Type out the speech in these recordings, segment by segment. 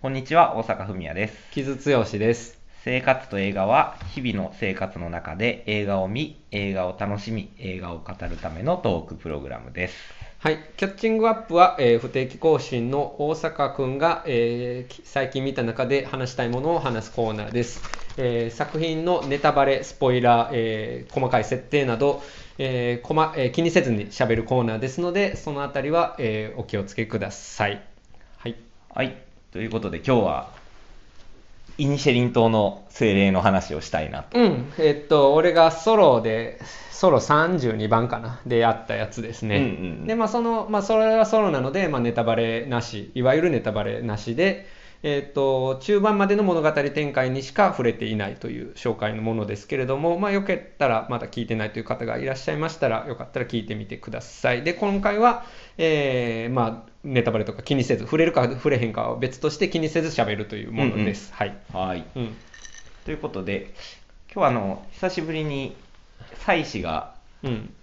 こんにちは、大阪文也です。木津剛です。生活と映画は、日々の生活の中で映画を見、映画を楽しみ、映画を語るためのトークプログラムです。はい、キャッチングアップは、えー不定期更新の大阪くんが、えーき最近見た中で話したいものを話すコーナーです。えー作品のネタバレ、スポイラー、えー細かい設定など、えーこまえー気にせずに喋るコーナーですので、そのあたりは、えーお気をつけください。はい。はい。ということで、今日は、イニシェリン島の精霊の話をしたいなと。うん、えっと、俺がソロで、ソロ32番かな、でやったやつですね。うんうんうんで、まあ、その、まあ、それはソロなので、まあ、ネタバレなし、いわゆるネタバレなしで、えっと、中盤までの物語展開にしか触れていないという紹介のものですけれども、まあ、よけったら、まだ聞いてないという方がいらっしゃいましたら、よかったら聞いてみてください。で、今回は、えーまあ、ネタバレとか気にせず、触れるか触れへんかは別として気にせず喋るというものです。はい。はい。うん。ということで、今日はあの、久しぶりに、妻子がうん。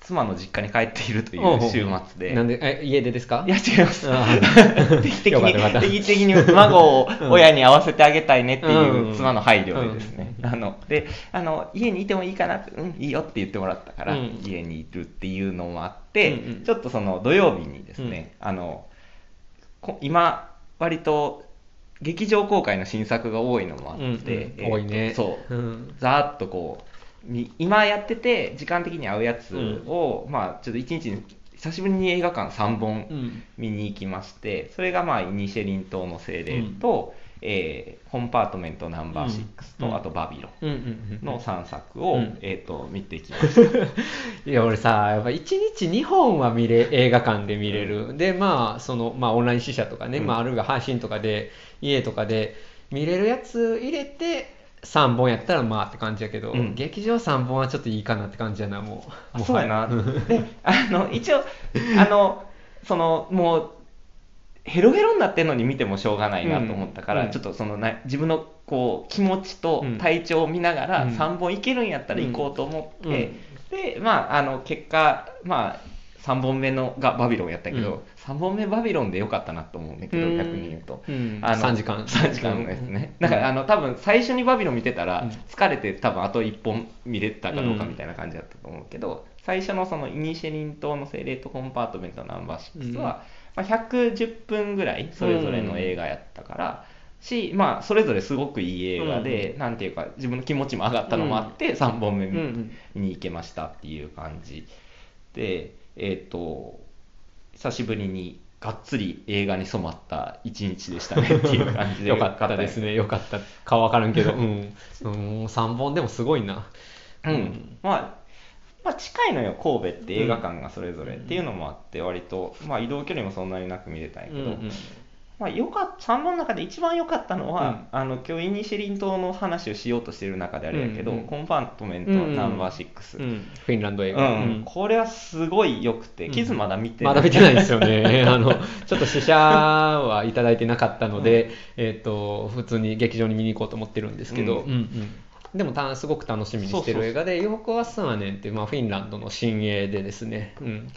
妻の実家に帰っているという週末で、なんで、え、家出ですか？いや、違います。あ 定期的に、定期的に孫をうん親に会わせてあげたいねってうん。いう妻の配慮でですね、うん。あの、で、あの、家にいてもいいかなうん、いいよって言ってもらったから、うん。家にいるっていうのもあって、ちょっとその土曜日にですね、あの、こ今、割と、劇場公開の新作が多いのもあって、多いね。そう、うん。ざーっとこうみ今やってて時間的に合うやつを、まあちょっと一日に久しぶりに映画館3本うん。見に行きましてそれがまあイニシェリン島の精霊と、えーコンパートメントナンバー6と、うん。あとバビロうんうんンの3作を、うん。えー、と見てきました。いや俺さやっぱ1日2本は見れ映画館で見れる、でまあその、まあ、オンライン試写とかね、うん。まあ、あるいは配信とかで家とかで見れるやつ入れて3本やったらまあって感じやけど、うん。劇場3本はちょっといいかなって感じやなもう。そうやな。うんで、あの、一応、あの、その、もう、ヘロヘロになってんのに見てもしょうがないなと思ったから、うん。ちょっとそのな、自分のこう、気持ちとうん。体調を見ながら、うん。3本いけるんやったら行こうと思って、うん。で、まあ、あの、結果、まあ、3本目のがバビロンやったけど、うん。3本目バビロンでよかったなと思うんだけど、うん。逆に言うと。うん。あの3時間。3時間ですね。うん。だから、あの、多分最初にバビロン見てたらうん、疲れて多分あと1本見れたかどうかみたいな感じだったと思うけど、最初のそのイニシェリン島の精霊とコンパートメントナンバー6は、まあ、110分ぐらいそれぞれの映画やったから、し、まあ、それぞれすごくいい映画で、なんていうか、自分の気持ちも上がったのもあって、3本目うん。うんに行けましたっていう感じで、えっ、と、久しぶりにがっつり映画に染まった一日でしたね っていう感じで。よかったですね。よかった。かわからんけど、うん、うん、3本でもすごいな。うん、まあ、まあ近いのよ神戸って映画館がそれぞれっていうのもあって割と、まあ、移動距離もそんなになく見れたんやけど、うんうんまあ、よかっ3本の中で一番良かったのは、あの今日イニシェリン島の話をしようとしている中であれやけど、うんうんコンパートメントナンバー6、うん、フィンランド映う画、ん。これはすごい良くて、うん。キズまだ見てまだ見てないんですよね。あの、ちょっと試写はいただいてなかったので、えっ、と、普通に劇場に見に行こうと思ってるんですけど、うんうんうん。でもたすごく楽しみにしてる映画で、ヨーク・ワッサーネンっていう、まあ、フィンランドの新鋭でですね、うん。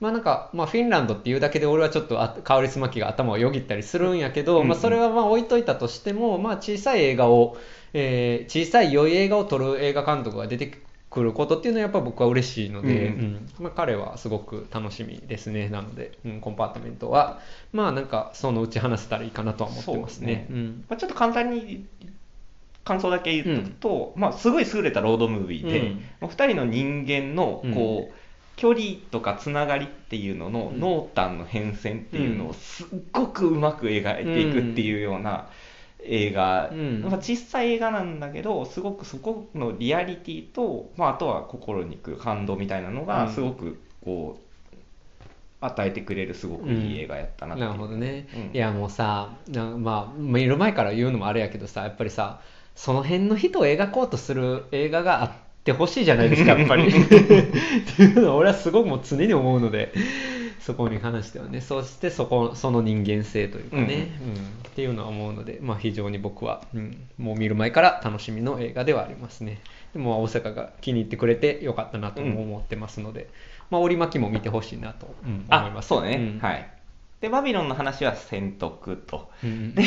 まあなんか、まあ、フィンランドっていうだけで俺はちょっとあカウリスマキが頭をよぎったりするんやけど、うんうん。まあ、それはまあ置いといたとしても、まあ、小さい映画を、えー小さい良い映画を撮る映画監督が出てくることっていうのはやっぱ僕は嬉しいので、うんうん。まあ、彼はすごく楽しみですね。なので、うん、コンパートメントはまあなんかそのうち話せたらいいかなとは思ってますね。そううん。まあ、ちょっと簡単に感想だけ言うと、まあ、すごい優れたロードムービーで、うん。まあ、2人の人間のこう、距離とかつながりっていうののうん。濃淡の変遷っていうのをすっごくうまく描いていくっていうような映画、うん。まあ、小さい映画なんだけどすごくそこのリアリティと、まあ、あとは心にくる感動みたいなのうん。がすごくこう与えてくれるすごくいい映画やったなう。なるほどね、うん。いやもうさなまあ見る前から言うのもあれやけどさやっぱりさその辺の人を描こうとする映画があってほしいじゃないですか やっぱり。っていうのは俺はすごくもう常に思うのでそこに関してはね。そしてそこその人間性というかね、うん。っていうのは思うので、まあ、非常に僕は、うん、もう見る前から楽しみの映画ではありますね。でも大阪が気に入ってくれてよかったなとも思ってますので、まあ、折り巻きも見てほしいなと、うん思いあます。そうね、ん。はいでバビロンの話は選択と。うんで、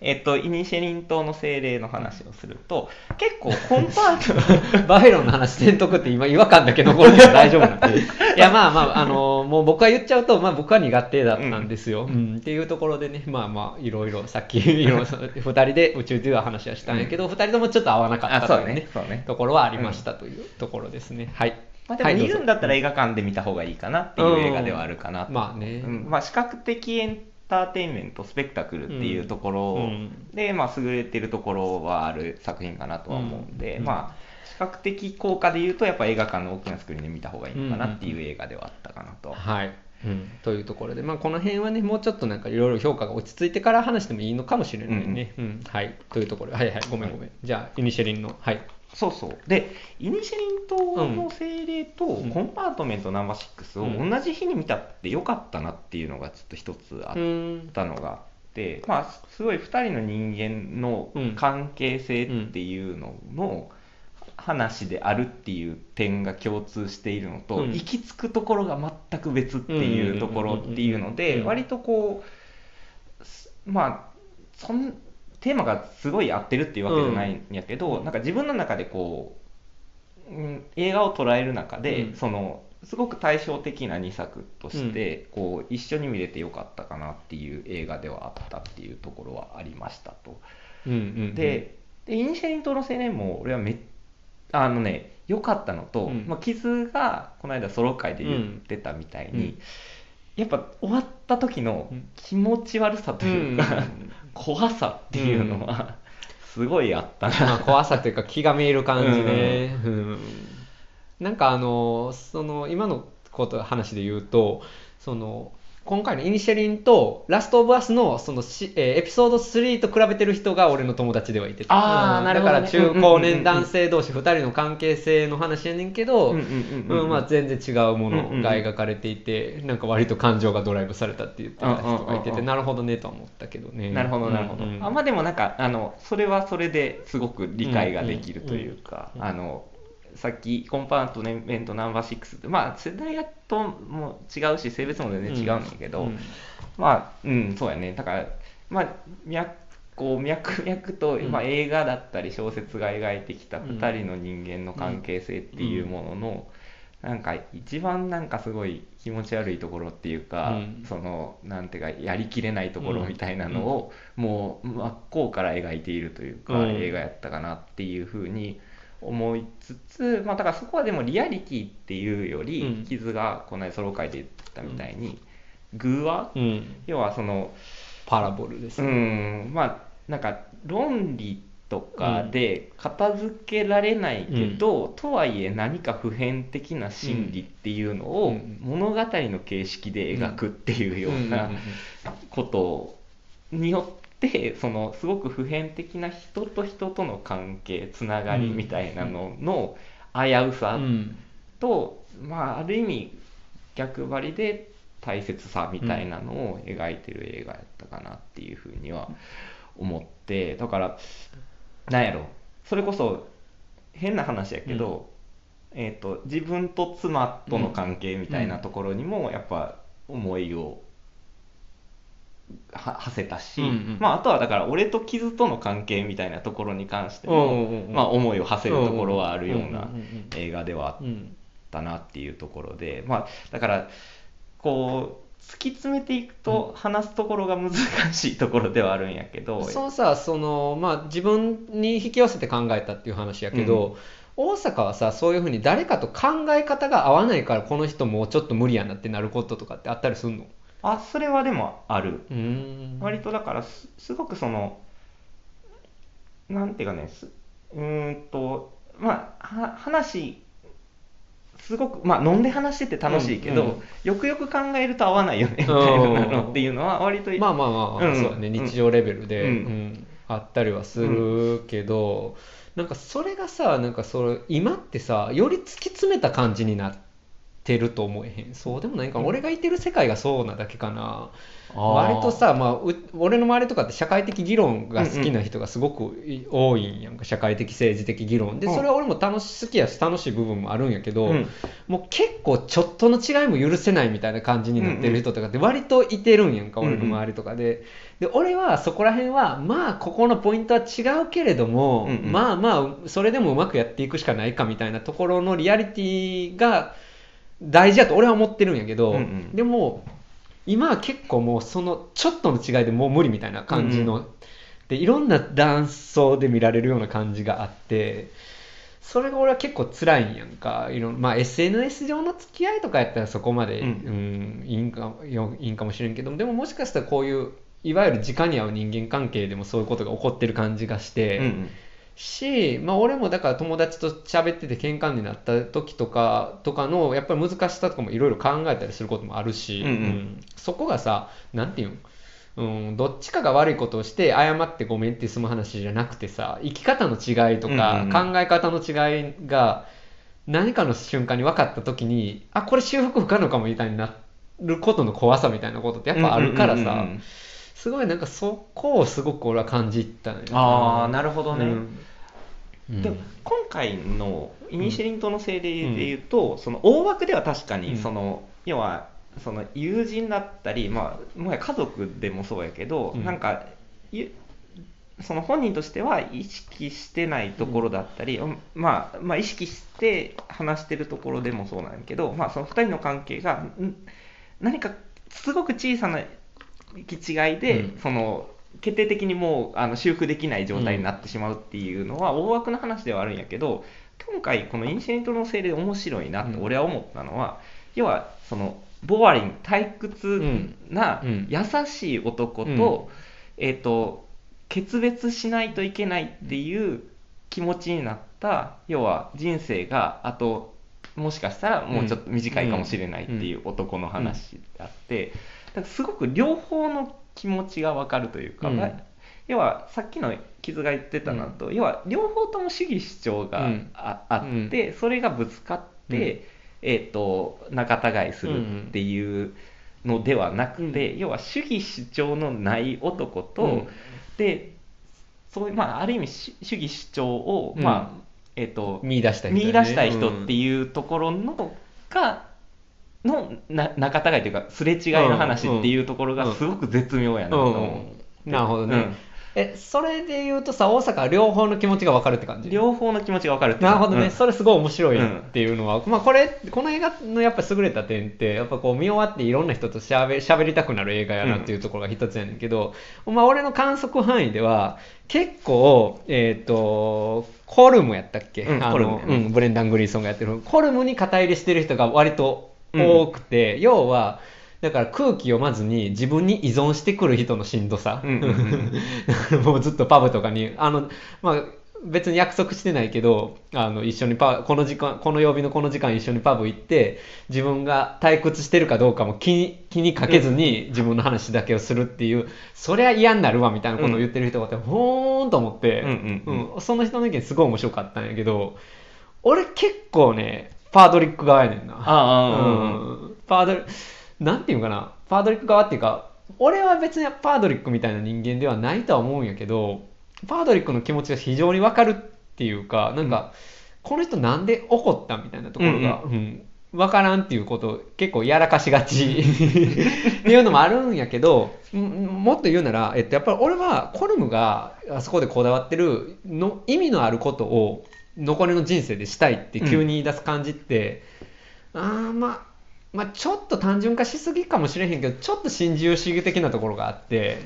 えっと、イニシェリン島の精霊の話をすると結構コンパート。バフェロンの話せんとくって今違和感だけ残るけど大丈夫なんで。いやまあまああのもう僕は言っちゃうと、まあ、僕は苦手だったんですよ、うんっていうところでねまあまあいろいろさっきいろいろ2人で宇宙では話はしたんやけど、二2人ともちょっと合わなかったというねね。そうね。ところはありましたというところですね、はいまあ、でもはい見るんだったら映画館で見た方がいいかなっていう映画ではあるかな。と、まあね、うん。まあ、視覚的エンターテインメントスペクタクルっていうところうん。で、まあ、優れてるところはある作品かなとは思うんで、うん。まあ視覚的効果で言うとやっぱ映画館の大きなスクリーンで見た方がいいのかなっていう映画ではあったかなと、はい、うん、というところで、まあ、この辺はねもうちょっとなんかいろいろ評価が落ち着いてから話してもいいのかもしれないね、うんはい。というところ。ではいはい。ごめんごめん、じゃあイニシェリンのはいそうそう。でイニシェリン島の精霊とうん。コンパートメントナンバー6を同じ日に見たってよかったなっていうのがちょっと一つあっうんたのがあって、まあ、すごい2人の人間の関係性っていうのの話であるっていう点が共通しているのと、うん。行き着くところが全く別っていうところっていうのでうん。割とこうすまあそんテーマがすごい合ってるっていうわけじゃないんやけど、なんか自分の中でこう、うん、映画を捉える中で、うん。そのすごく対照的な2作として、こう一緒に見れてよかったかなっていう映画ではあったっていうところはありましたと。うんうんででイニシャリン島の青年も俺はめあのね良かったのと、うん。まあ、傷がこの間ソロ会で言ってたみたいに、やっぱ終わった時のうん。気持ち悪さというか、怖さっていうのはすごいあったな、まあ、怖さというか気が見える感じね、うん。なんかあのその今のこと話で言うとその今回のイニシャリンとラストオブアスのそのし、えーエピソード3と比べてる人が俺の友達ではいてあね。だから中高年男性同士2人の関係性の話やねんけど、全然違うものが描かれていて、なんか割と感情がドライブされたって言ってた人がいてて、なるほどねとは思ったけどね。なるほどなるほど、うんうんあまあでもなんかあのそれはそれですごく理解ができるというか、あのさっきコンパートメントナンバー6ってまあ世代とも違うし性別も全然違うんだけど、うん。まあうんそうやね。だからまあ脈こう脈々と、うん。まあ、映画だったり小説が描いてきたうん2人の人間の関係性っていうものの、なんか一番なんかすごい気持ち悪いところっていうか、うん。そのなんていうかやりきれないところみたいなのを、もう真っ向から描いているというか、うん。映画やったかなっていうふうに思いつつ、まあ、だからそこはでもリアリティっていうより、うん。傷がこの間ソロ会で言ったみたいに、偶話、うん。要はそのパラボルですうね。ん。まあなんか論理とかで片付けられないけど、とはいえ何か普遍的な真理っていうのをうん。物語の形式で描くっていうようなうん。ことによってそのすごく普遍的な人と人との関係つながりみたいなのの危うさうん。と、まあ、ある意味逆張りで大切さみたいなのを描いてる映画やったかなっていうふうには思ってだからなんやろそれこそ変な話やけど、えー、と自分と妻との関係みたいなところにもやっぱ思いをは馳せたし、うんうん。まあ、あとはだから俺と傷との関係みたいなところに関してうんうんうんうん。も、まあ、思いを馳せるところはあるようなうんうんうんうん。映画ではあっうんたなっていうところで、まあ、だからこう突き詰めていくと話すところが難しいところではあるんやけど、そうさその、まあ、自分に引き寄せて考えたっていう話やけど、大阪はさそういうふうに誰かと考え方が合わないからこの人もうちょっと無理やなってなることとかってあったりするの？あそれはでもある。割とだからすすごくそのなんていうかねすうーんとまあは話すごくまあ飲んで話してて楽しいけど、うんうん。よくよく考えると合わないよねみたいなのっていうのは割とまあまあまあ、うんそうだね日常レベルで、うん。うん。あったりはするけど、なんかそれがさなんかそれ今ってさより突き詰めた感じになってると思えへん。そうでもないか。な、俺がいてる世界がそうなだけかな。割とさ、まあ、う俺の周りとかって社会的議論が好きな人がすごくい多いんやんか。社会的政治的議論で。うん。それは俺も楽し好きやし楽しい部分もあるんやけど、うん。もう結構ちょっとの違いも許せないみたいな感じになってる人とかって割といてるんやんか、うんうん。俺の周りとかで。で俺はそこら辺はまあここのポイントは違うけれども、うんうん。まあまあそれでもうまくやっていくしかないかみたいなところのリアリティが大事だと俺は思ってるんやけど、うんうん。でも今は結構もうそのちょっとの違いでもう無理みたいな感じの、うんでいろんな断層で見られるような感じがあってそれが俺は結構辛いんやんか。いろんまあ SNS 上の付き合いとかやったらそこまで、ううんんいいんかよいいんかもしれんけどでももしかしたらこういういわゆる直に合う人間関係でもそういうことが起こってる感じがして、うんうんし、まあ、俺もだから友達と喋ってて喧嘩になった時とかとかのやっぱり難しさとかもいろいろ考えたりすることもあるし、うんうん。そこがさなんていうんうん、どっちかが悪いことをして謝ってごめんって済む話じゃなくてさ生き方の違いとか、考え方の違いが何かの瞬間に分かった時にあこれ修復不可能かもみたいになることの怖さみたいなことってやっぱあるからさ、うんうんうんうんすごいなんかそこをすごく俺は感じたのよ。ああなるほどね、うん。でも今回のイニシリン島の精霊でいうと、その大枠では確かうん。にその、要はその友人だったり、まあ、もはや家族でもそうやけど、うん。なんかゆその本人としては意識してないところだったり、まあ、まあ意識して話してるところでもそうなんやけど、まあ、その2人の関係がん何かすごく小さな行き違いで、うん。その決定的にもうあの修復できない状態になってしまうっていうのは大枠の話ではあるんやけど今回このインシデントのせいで面白いなと俺は思ったのは、要はそのボアリング退屈なうん。うん。優しい男と,、うん。えー、と決別しないといけないっていう気持ちになった要は人生があともしかしたらもうちょっと短いかもしれないっていう男の話であって、だからすごく両方の気持ちが分かるというか、うん。まあ要はさっきの傷が言ってたのと、要は両方とも主義主張がうん。あ,、あってそれがぶつかって、えー、と仲違いするっていうのではなくて、要は主義主張のない男と、うん。でそういう、まあ、ある意味主主義主張を、うん。まあえー、と見出した人だね。見出したい人っていうところのがのな仲違いというかすれ違いの話っていうところがすごく絶妙やなと思う、なるほどね、うん。えそれで言うとさ大阪は両方の気持ちが分かるって感じ？両方の気持ちが分かるってなるほどね、うん。それすごい面白いっていうのは、まあこれこの映画のやっぱ優れた点ってやっぱこう見終わっていろんな人としゃべ喋りたくなる映画やなっていうところが一つやねんけど、まあ俺の観測範囲では結構えっ、とコルムやったっけ、うんあのコルムうん、ブレンダン・グリーソンがやってる。コルムに肩入れしてる人が割と多くて、要はだから空気読まずに自分に依存してくる人のしんどさ、うんうんうん。もうずっとパブとかにあの、まあ、別に約束してないけどあの一緒にパこの時間この曜日のこの時間一緒にパブ行って自分が退屈してるかどうかも気に気にかけずに自分の話だけをするっていう、そりゃ嫌になるわみたいなことを言ってる人がいて、ほーんと思って、うんうん。うんその人の意見すごい面白かったんやけど俺結構ねパードリック側やねんな。ああうんうん。うん。パードリなんていうのかな。パードリック側っていうか俺は別にパードリックみたいな人間ではないとは思うんやけどパードリックの気持ちが非常に分かるっていうかなんか、この人なんで怒ったみたいなところが、うん分からんっていうことを結構やらかしがち。っていうのもあるんやけどんもっと言うなら、えっと、やっぱり俺はコルムがあそこでこだわってるの意味のあることを残りの人生でしたいって急に言い出す感じって、あーまあまあちょっと単純化しすぎかもしれへんけどちょっと新自由主義的なところがあって。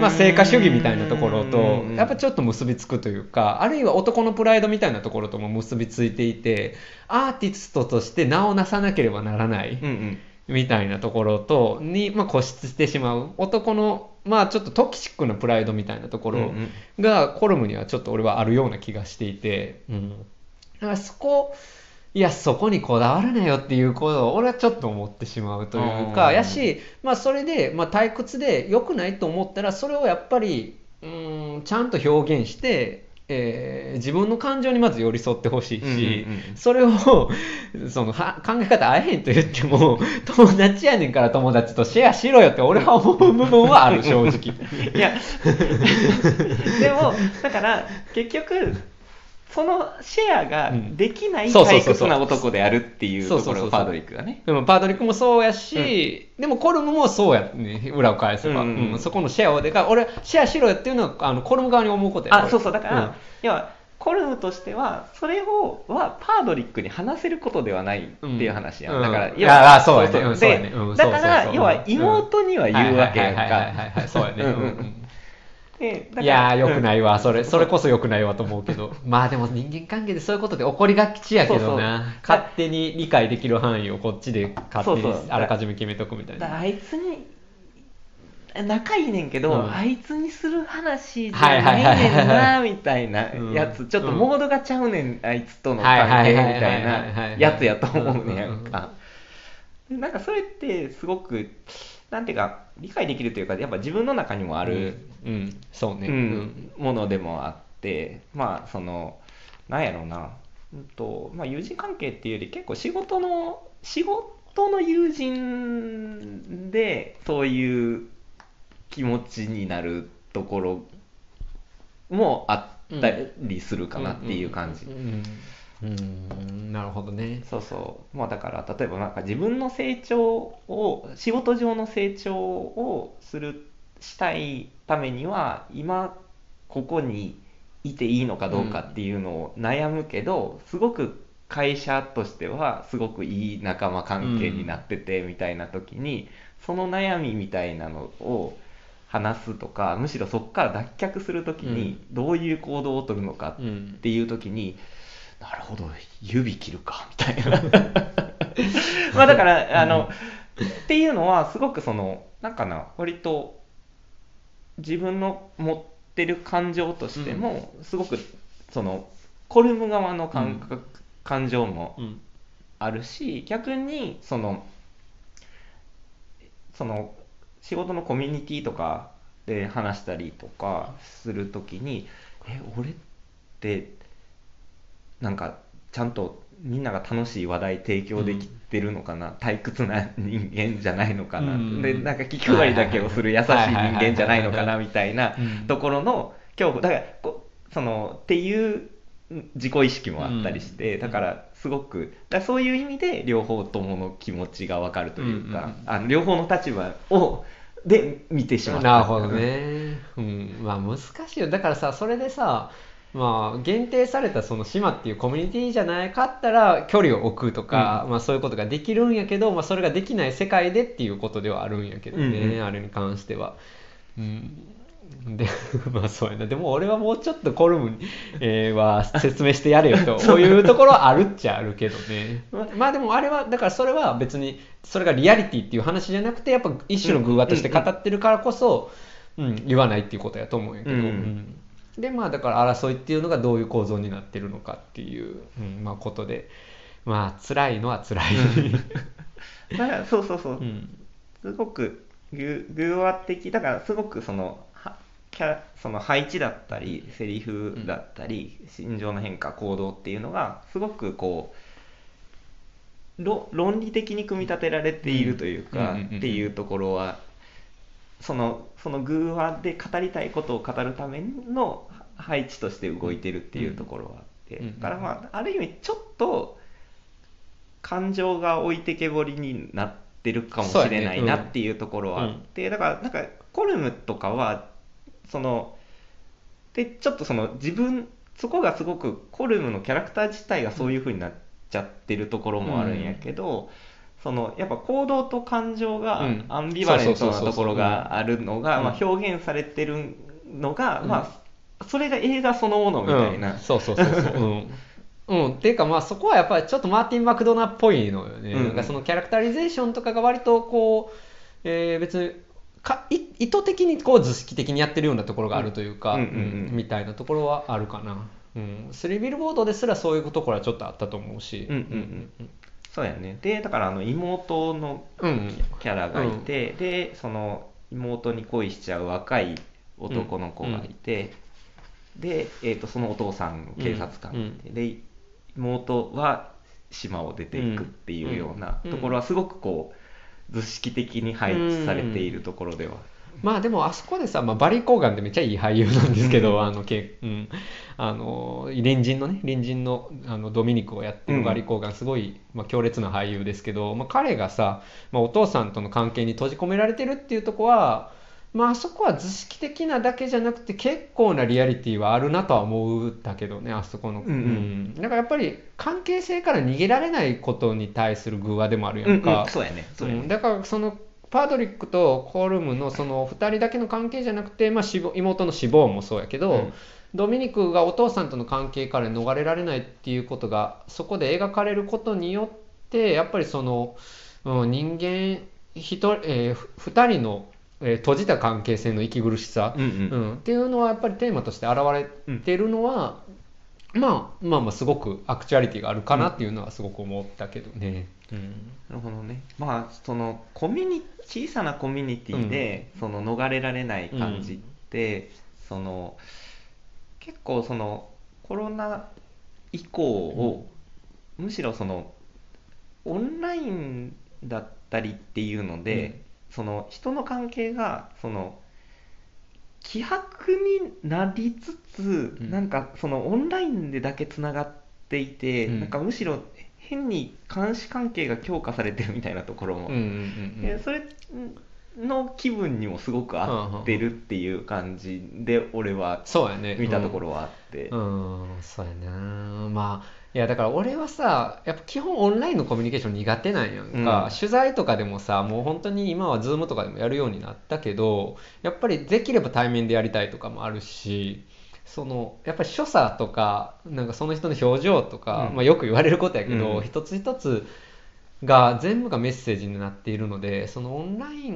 まあ、成果主義みたいなところとうんやっぱちょっと結びつくというかあるいは男のプライドみたいなところとも結びついていてアーティストとして名をなさなければならない。うんうんみたいなところとに、まあ、固執してしまう。男のまあちょっとトキシックなプライドみたいなところがコルムにはちょっと俺はあるような気がしていて、うん、だからそこいやそこにこだわらなよっていうことを俺はちょっと思ってしまうというかやし、まあ、それで、まあ、退屈で良くないと思ったらそれをやっぱりうんちゃんと表現してえー自分の感情にまず寄り添ってほしいし、うんうんうん。それを そのは考え方合えへんと言っても 友達やねんから友達とシェアしろよって俺は思う部分はある正直。いや。でもだから結局そのシェアができない退屈な男であるっていうところがパードリックがね。でもパードリックもそうやし、でもコルムもそうやね裏を返せば、うん。うん。うんそこのシェアをでか俺シェアしろよっていうのはあのコルム側に思うことやあそうそう。だから、うん。要はコルムとしてはそれをはパードリックに話せることではないっていう話やん、うん。だからうん。要はそうだから要は妹には言うわけやんはいはいはいはいはいはい。そうやねいやー、よくないわ、うんそれ、それこそよくないわと思うけど。まあでも人間関係でそういうことって起こりがちやけどな。勝手に理解できる範囲をこっちで勝手にあらかじめ決めとくみたいな。あいつに仲いいねんけど、うん。あいつにする話じゃないねんなみたいなうん。やつ、ちょっとうんモードがちゃうねんあいつとのはい関係みたいないやつやと思うねんやうんか。でなんかそれってすごくなんていうか理解できるというかやっぱ自分の中にもある、うん、うん。そうね。うん。ものでもあってまあそのなんやろうな、うんとまあ、友人関係っていうより結構仕事の仕事の友人でそういう気持ちになるところもあったりするかなっていう感じ。うんうんうんなるほどね。そうそう。まあだから、例えばなんか自分の成長を、仕事上の成長をする、したいためには、今、ここにいていいのかどうかっていうのを悩むけど、すごく会社としては、すごくいい仲間関係になってて、みたいな時に、その悩みみたいなのを話すとか、むしろそこから脱却する時に、どういう行動を取るのかうんっていう時に、なるほど指切るかみたいな。まあだからあの、っていうのはすごくそのなんかな割と自分の持ってる感情としても、すごくそのコルム側の感覚、感情もうん。あるし逆にそのその仕事のコミュニティとかで話したりとかするときにえ俺ってなんかちゃんとみんなが楽しい話題提供できてるのかな、退屈な人間じゃないのかな、うん。でなんか気配りだけをする優しい人間じゃないのかなみたいなうん。ところの恐怖。だからこそのっていう自己意識もあったりして、うん。だからすごくだそういう意味で両方ともの気持ちが分かるというか、うんうん。あの両方の立場をで見てしまった。なるほどね。うん。まあ難しいよ。だからさ、それでさ、まあ限定されたその島っていうコミュニティじゃないかったら距離を置くとか、まあそういうことができるんやけど、まあそれができない世界でっていうことではあるんやけどね、うんうんあれに関しては。うん。で、まあそうやな。でも俺はもうちょっとコルム、えーは説明してやれよと、そういうところはあるっちゃあるけどね。まあでもあれは、だからそれは別に、それがリアリティっていう話じゃなくて、やっぱ一種の偶話として語ってるからこそ、うん、言わないっていうことやと思うんやけど、うんうんでまあだから争いっていうのがどういう構造になってるのかっていう、うんまあ、ことで。まあ辛いのは辛い、だからそうそうそう、うん。すごく偶偶話的だからすごくそのはキャラその配置だったりセリフだったり、心情の変化行動っていうのがすごくこうろ論理的に組み立てられているというか、うんうんうんうん。っていうところはそのその偶話で語りたいことを語るための配置として動いてるっていうところはあって、うんからまあある意味ちょっと感情が置いてけぼりになってるかもしれないなっていうところはあって、だからなんかコルムとかはそのでちょっとその自分そこがすごくコルムのキャラクター自体がそういう風になっちゃってるところもあるん。やけど、そのやっぱ行動と感情がうん。アンビバレントなところがあるのがうんまあ表現されてるのが、うん。まあそれが映画そのものみたいな、うん。そうそうそうそう。うん。うん、っていうかまあそこはやっぱりちょっとマーティン・マクドナーっぽいのよね、うん。なんかそのキャラクタリゼーションとかが割とこう、えー別にかい意図的にこう図式的にやってるようなところがあるというか、うんうんうん。うんみたいなところはあるかな、うん、スリービルボードですらそういうところはちょっとあったと思うし、うんうんうんそうやね。でだからあの妹のうんうん。キャラがいて、でその妹に恋しちゃう若い男の子がいて、で、えー、とそのお父さん警察官、うんで妹は島を出ていくっていうようなうん。ところはすごくこう図式的に配置されているところでは、まあでもあそこでさ、まあ、バリー・コーガンってめっちゃいい俳優なんですけど、うん。あのけ、うん、あの隣人のね隣人のあのドミニクをやってるバリー・コーガンすごい、まあ、強烈な俳優ですけど、まあ、彼がさ、まあ、お父さんとの関係に閉じ込められてるっていうとこは、まああそこは図式的なだけじゃなくて結構なリアリティはあるなとは思うんだけどねあそこの、うんうん。だからやっぱり関係性から逃げられないことに対する偶話でもあるやうんんか、うん。そうやね。そうやね。うん、だからそのパドリックとコルムのその2人だけの関係じゃなくて、まあ、妹の死亡もそうやけど、うん。ドミニクがお父さんとの関係から逃れられないっていうことがそこで描かれることによってやっぱりその、うん、人間一人、え2人の、えー閉じた関係性の息苦しさ、うんうん。うん。っていうのはやっぱりテーマとして現れてるのは、まあ、まあまあすごくアクチュアリティがあるかなっていうのはすごく思ったけどね。うんなるほどね。まあそのコミュニ小さなコミュニティで、その逃れられない感じって、その結構そのコロナ以降を、むしろそのオンラインだったりっていうので、その人の関係がその希薄になりつつ、ん。なんかそのオンラインでだけつながっていて、うん。なんかむしろ変に監視関係が強化されてるみたいなところも、うんうんうんうん。でそれの気分にもすごく合ってるっていう感じで俺はそうやね。見たところはあって、うん、そうやな。まあいやだから俺はさやっぱ基本オンラインのコミュニケーション苦手なんやんか、うん。取材とかでもさもう本当に今は Zoom とかでもやるようになったけどやっぱりできれば対面でやりたいとかもあるしそのやっぱり所作とかなんかその人の表情とか、うん。まあ、よく言われることやけど、うん。一つ一つが全部がメッセージになっているのでそのオンライン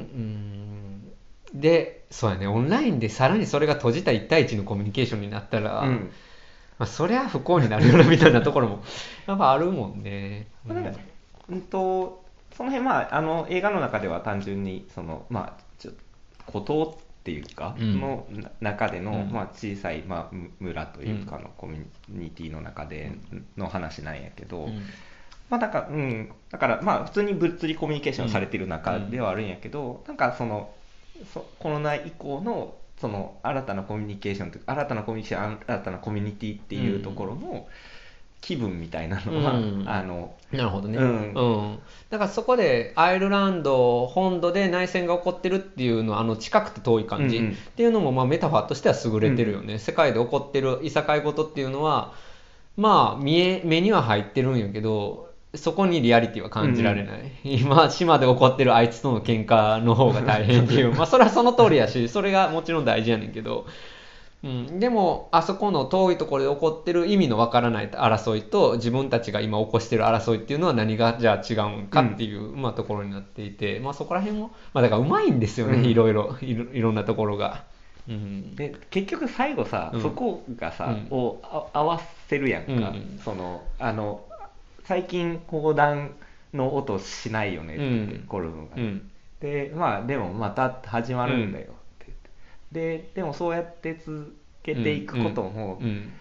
うんでそうやねオンラインでさらにそれが閉じた1対1のコミュニケーションになったら、うん。まあ、そりゃ不幸になるよなみたいなところも やっぱあるもんね。うんとその辺まああの映画の中では単純にそのまあちょ孤島っていうか、うん。のな中での、うん。まあ、小さい、まあ、む村というかのコミュニティの中での話なんやけど、うん。まあだから、うん、だからまあ普通に物理コミュニケーションされてる中ではあるんやけど、なんかそのそコロナ以降のその新たなコミュニケーションというか新たなコミュニケーション新たなコミュニティっていうところの気分みたいなのは、うん。あのなるほどね、うん。うん。だからそこでアイルランド本土で内戦が起こってるっていうのはあの近くて遠い感じ、うんうん。っていうのもまあメタファーとしては優れてるよね、世界で起こってるいさかい事っていうのはまあ見え目には入ってるんやけどそこにリアリティは感じられない、今島で起こってるあいつとの喧嘩の方が大変っていう。まあそれはその通りやしそれがもちろん大事やねんけどうん、でもあそこの遠いところで起こってる意味のわからない争いと自分たちが今起こしてる争いっていうのは何がじゃあ違うんかっていう、まあ、ところになっていて、まあ、そこら辺も、まあ、だからうまいんですよね、うん。いろいろいろいろんなところが。うん。で結局最後さ、うん。そこがさ、うんをあ合わせるやんか、うん。そのあの最近砲弾の音しないよねって、うん。コルムが、うん。でまあでもまた始まるんだよででもそうやって続けていくこともうん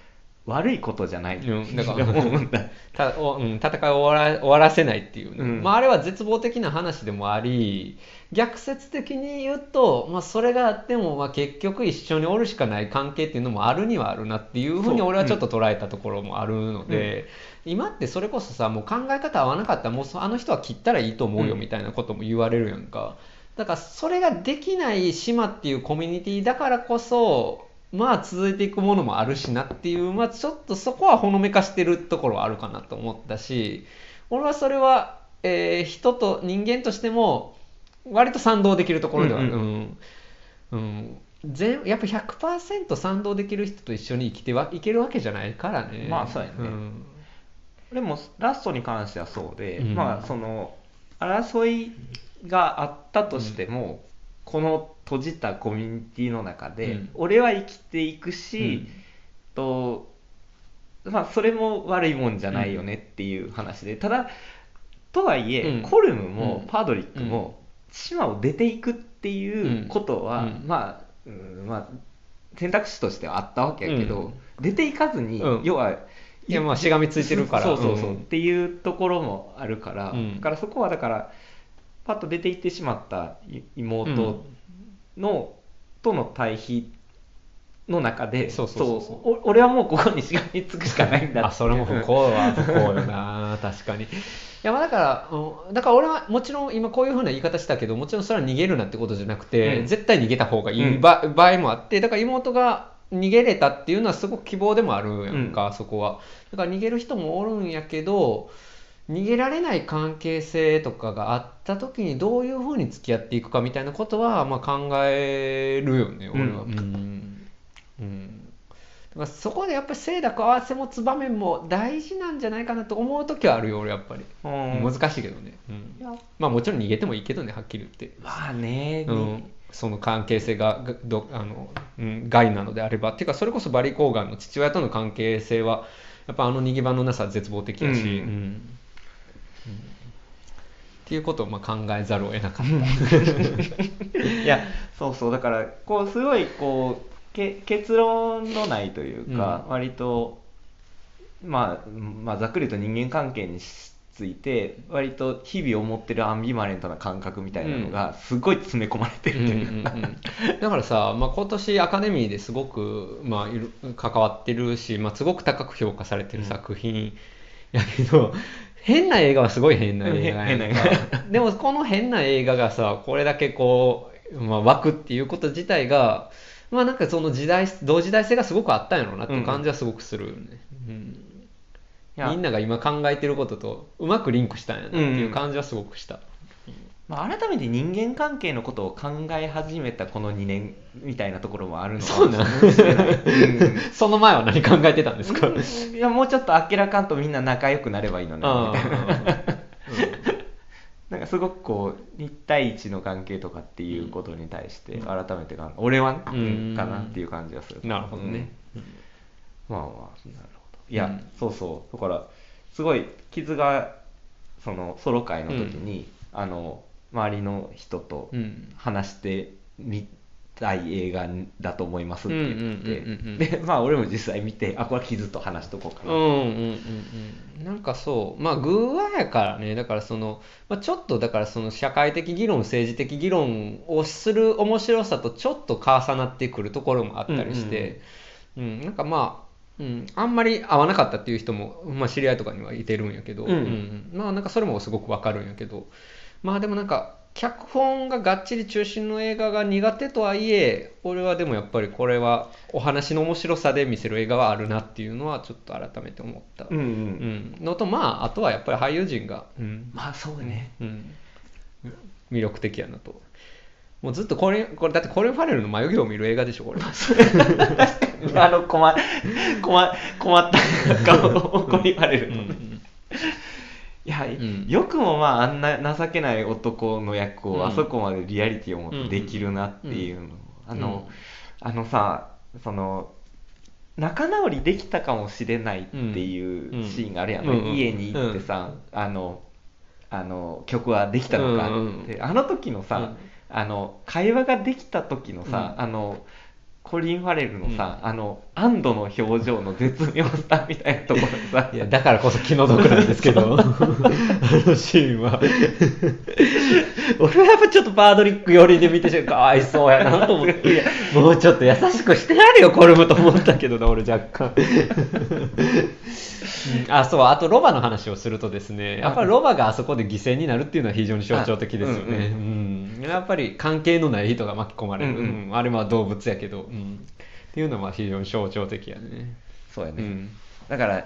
悪いことじゃない、うんだから って思うんだ。たおうん、戦いを終わら終わらせないっていうね、うん。まあ、あれは絶望的な話でもあり逆説的に言うと、まあ、それがあっても、まあ、結局一緒におるしかない関係っていうのもあるにはあるなっていうふうに俺はちょっと捉えたところもあるので、今ってそれこそさもう考え方合わなかったらもうそあの人は切ったらいいと思うようん。みたいなことも言われるやんか。だからそれができない島っていうコミュニティだからこそまあ続いていくものもあるしなっていう、まあ、ちょっとそこはほのめかしてるところはあるかなと思ったし俺はそれは、えー人と人間としても割と賛同できるところではある。うんうん。うん。全やっぱ100%賛同できる人と一緒に生きてはいけるわけじゃないからね。まあそうやね。ん。でもラストに関してはそうで、うん。まあその争いがあったとしても、この閉じたコミュニティの中で、うん。俺は生きていくし、とまあそれも悪いもんじゃないよねっていう話で、ただとはいえ、うん。コルムもうん。パドリックも島を出ていくっていうことは、うん。まあ、うんまあ選択肢としてはあったわけやけど、うん。出ていかずに、うん。要はいやまあしがみついてるから。そうそうそう、うん。っていうところもあるから、うん。だからそこはだからパッと出ていってしまったい妹の、との対比の中でそうそうそうそう。お俺はもうここにしがみつくしかないんだってあそれも不幸は不幸よな 確かに。いやまあだからうんだから俺はもちろん今こういうふうな言い方したけどもちろんそれは逃げるなってことじゃなくて、うん。絶対逃げた方がいい場合もあってだから妹が逃げれたっていうのはすごく希望でもあるやんか、うんそこはだから逃げる人もおるんやけど逃げられない関係性とかがあった時にどういうふうに付き合っていくかみたいなことはまあ考えるよね俺は。うん。うん。うん。だからそこでやっぱり清濁合わせ持つ場面も大事なんじゃないかなと思う時はあるよ俺やっぱり、うん。難しいけどね、うん。まあもちろん逃げてもいいけどねはっきり言って、まあね、うん、その関係性ががどあの、うん、害なのであれば。っていうかそれこそバリー・コーガンの父親との関係性はやっぱあの逃げ場のなさは絶望的やし、うんうん。うんっていうことをまあ考えざるを得なかった。いやそうそう。だからこうすごいこうけ結論のないというか、うん。割と、まあ、まあざっくり言うと人間関係について割と日々思ってるアンビバレントな感覚みたいなのがすごい詰め込まれてるというか、うんうんうんだからさ、まあ、今年アカデミーですごく、まあ、いる関わってるし、まあ、すごく高く評価されてる作品やけど、変な映画はすごい変な映画やんか。でもこの変な映画がさこれだけこう、まあ、湧くっていうこと自体がまあなんかその時代同時代性がすごくあったんやろうなって感じはすごくするよね、うん。いや。みんなが今考えてることとうまくリンクしたんやなっていう感じはすごくした、まあ、改めて人間関係のことを考え始めたこの2年みたいなところもあるのかもしれない、うん。その前は何考えてたんですか、いやもうちょっと明らかんとみんな仲良くなればいいのね。みたいななんかすごくこう1対1の関係とかっていうことに対して改めてか俺はね、うんかなっていう感じがする。なるほどね、うん。まあまあなるほど。いや、うん。そうそう。だからすごい傷がそのソロ会の時に、あの周りの人とうん。話してみたい映画だと思いますって言ってでまあ俺も実際見てあこれは傷と話しとこうかな、うんうんうんうん。なんかそう。まあ偶話やからね。だからその、まあ、ちょっとだからその社会的議論政治的議論をする面白さとちょっと重なってくるところもあったりして、うんなんかまあうん、あんまり合わなかったっていう人も、まあ、知り合いとかにはいてるんやけど、うん。うん。まあなんかそれもすごくわかるんやけどまあでもなんか脚本ががっちり中心の映画が苦手とはいえ俺はでもやっぱりこれはお話の面白さで見せる映画はあるなっていうのはちょっと改めて思った、うんうん。うん。のとまああとはやっぱり俳優陣が、うん。まあそうね、うん、魅力的やなと。もうずっとこれこれだってコリン・ファレルの眉毛を見る映画でしょこれ。あの困困困った顔を怒りられるの、うんいや、ん。よくもまああんな情けない男の役うん。をあそこまでリアリティを持ってできるなっていうの、あの、あのさその仲直りできたかもしれないっていうシーンがあるやん、家に行ってさ、あのあの曲はできたのかって、あの時のさ、うん。あの会話ができた時のさ、うん。あのコリン・ファレルのさ、あの安堵の表情の絶妙さみたいなところさ。いやだからこそ気の毒なんですけど。あのシーンは。俺はやっぱちょっとパードリック寄りで見てしまう。かわいそうやなと思って。もうちょっと優しくしてやるよコルムと思ったけどな俺若干。うん。あそうあとロバの話をするとですねやっぱりロバがあそこで犠牲になるっていうのは非常に象徴的ですよね、あうん。うん。やっぱり関係のない人が巻き込まれる、うんうん。うん。あれは動物やけど、うん。っていうのは非常に象徴的やね。そうやね、うん。だから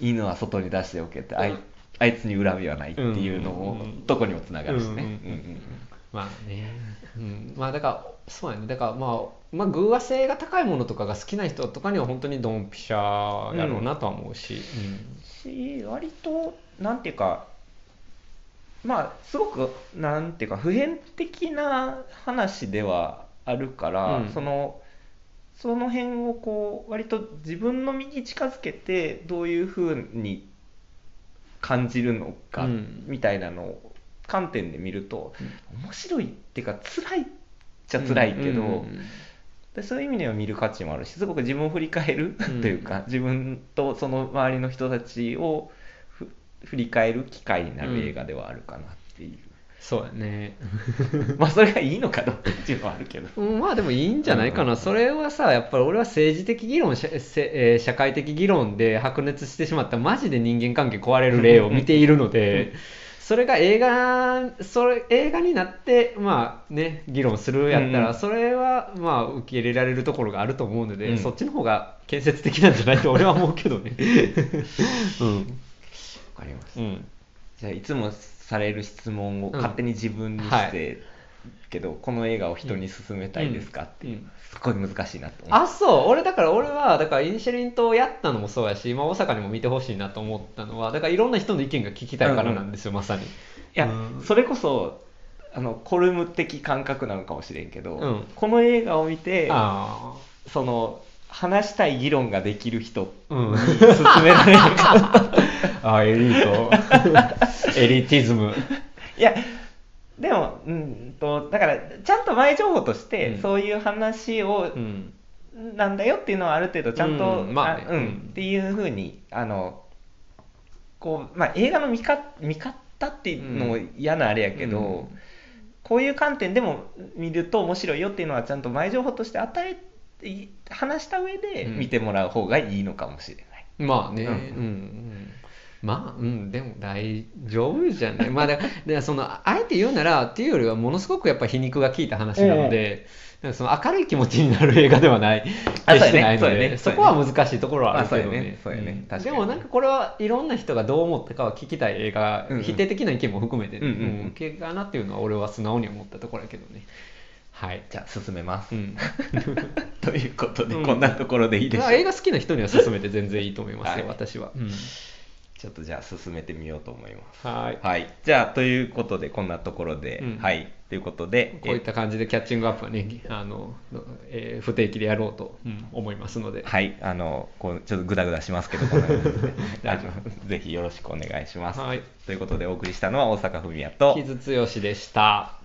犬は外に出しておけってあいあいつに恨みはないっていうのも、うん。どこにもつながるしね、うんうんうん。まあね、うん、まあだからそうやね。だからまあまあ偶話性が高いものとかが好きな人とかには本当にドンピシャやろうなとは思うし、し割となんていうかまあすごくなんていうか普遍的な話ではあるから、うん。そのその辺をこう割と自分の身に近づけてどういうふうに感じるのかうん。みたいなのを観点で見ると、面白いっていうか辛いっちゃ辛いけど、うんでそういう意味では見る価値もあるしすごく自分を振り返るうん。というか、自分とその周りの人たちをふ振り返る機会になる映画ではあるかなっていう、そうやね。まあそれがいいのかどうかっていうのはあるけど。うんまあでもいいんじゃないかな、うん。それはさやっぱり俺は政治的議論、しせえー社会的議論で白熱してしまったマジで人間関係壊れる例を見ているのでそれが映画それ映画になってまあね議論するやったら、うん。それはまあ受け入れられるところがあると思うので、うん。そっちの方が建設的なんじゃないと俺は思うけどね。うん。わかります。うん。じゃあいつもされる質問をうん。勝手に自分にして、けどこの映画を人に勧めたいですか？っていう、うん。すごい難しいなと思う。あそう。俺だから俺はだからイニシャリン島やったのもそうやし、まあ、大阪にも見てほしいなと思ったのはだからいろんな人の意見が聞きたいからなんですよ、まさに。いや、うん。それこそあのコルム的感覚なのかもしれんけど、うん。この映画を見てあその話したい議論ができる人うん。に勧められるか。ああエリート。エリティズム。いやでもうんとだからちゃんと前情報として、うん。そういう話を、うん。なんだよっていうのはある程度ちゃんと、うんまあね。うん。うん。っていうふうにあのこう、まあ、映画の見か見方っていうのも嫌なあれやけど、うん。こういう観点でも見ると面白いよっていうのはちゃんと前情報として与えて話した上でうん。見てもらう方がいいのかもしれない。まあね、ううん。んうん。まあ、うん、でも大丈夫じゃない。まあ、だでその、あえて言うなら、っていうよりは、ものすごくやっぱ皮肉が効いた話なので、なんかその明るい気持ちになる映画ではない、あそそうやね。そこは難しいところはあるけどあそうやね。ね。そうやね。でもなんかこれはいろんな人がどう思ったかは聞きたい映画、うんうん。否定的な意見も含めてね、うんうんうん。うん。系かなっていうのは俺は素直に思ったところやけどね。はい。じゃあ進めます。うん。ということで、うんこんなところでいいでしょうか映画好きな人には勧めて全然いいと思いますよ、はい私は。うんちょっとじゃあ進めてみようと思います。はい。はい。じゃあ、ということで、こんなところで、うんはい。ということで、こういった感じでキャッチングアップはね、あの、えー不定期でやろうと、うん思いますので。はい、あの、こう、ちょっとグダグダしますけど、ぜひよろしくお願いします。はいということで、お送りしたのは大阪文也と、木津剛でした。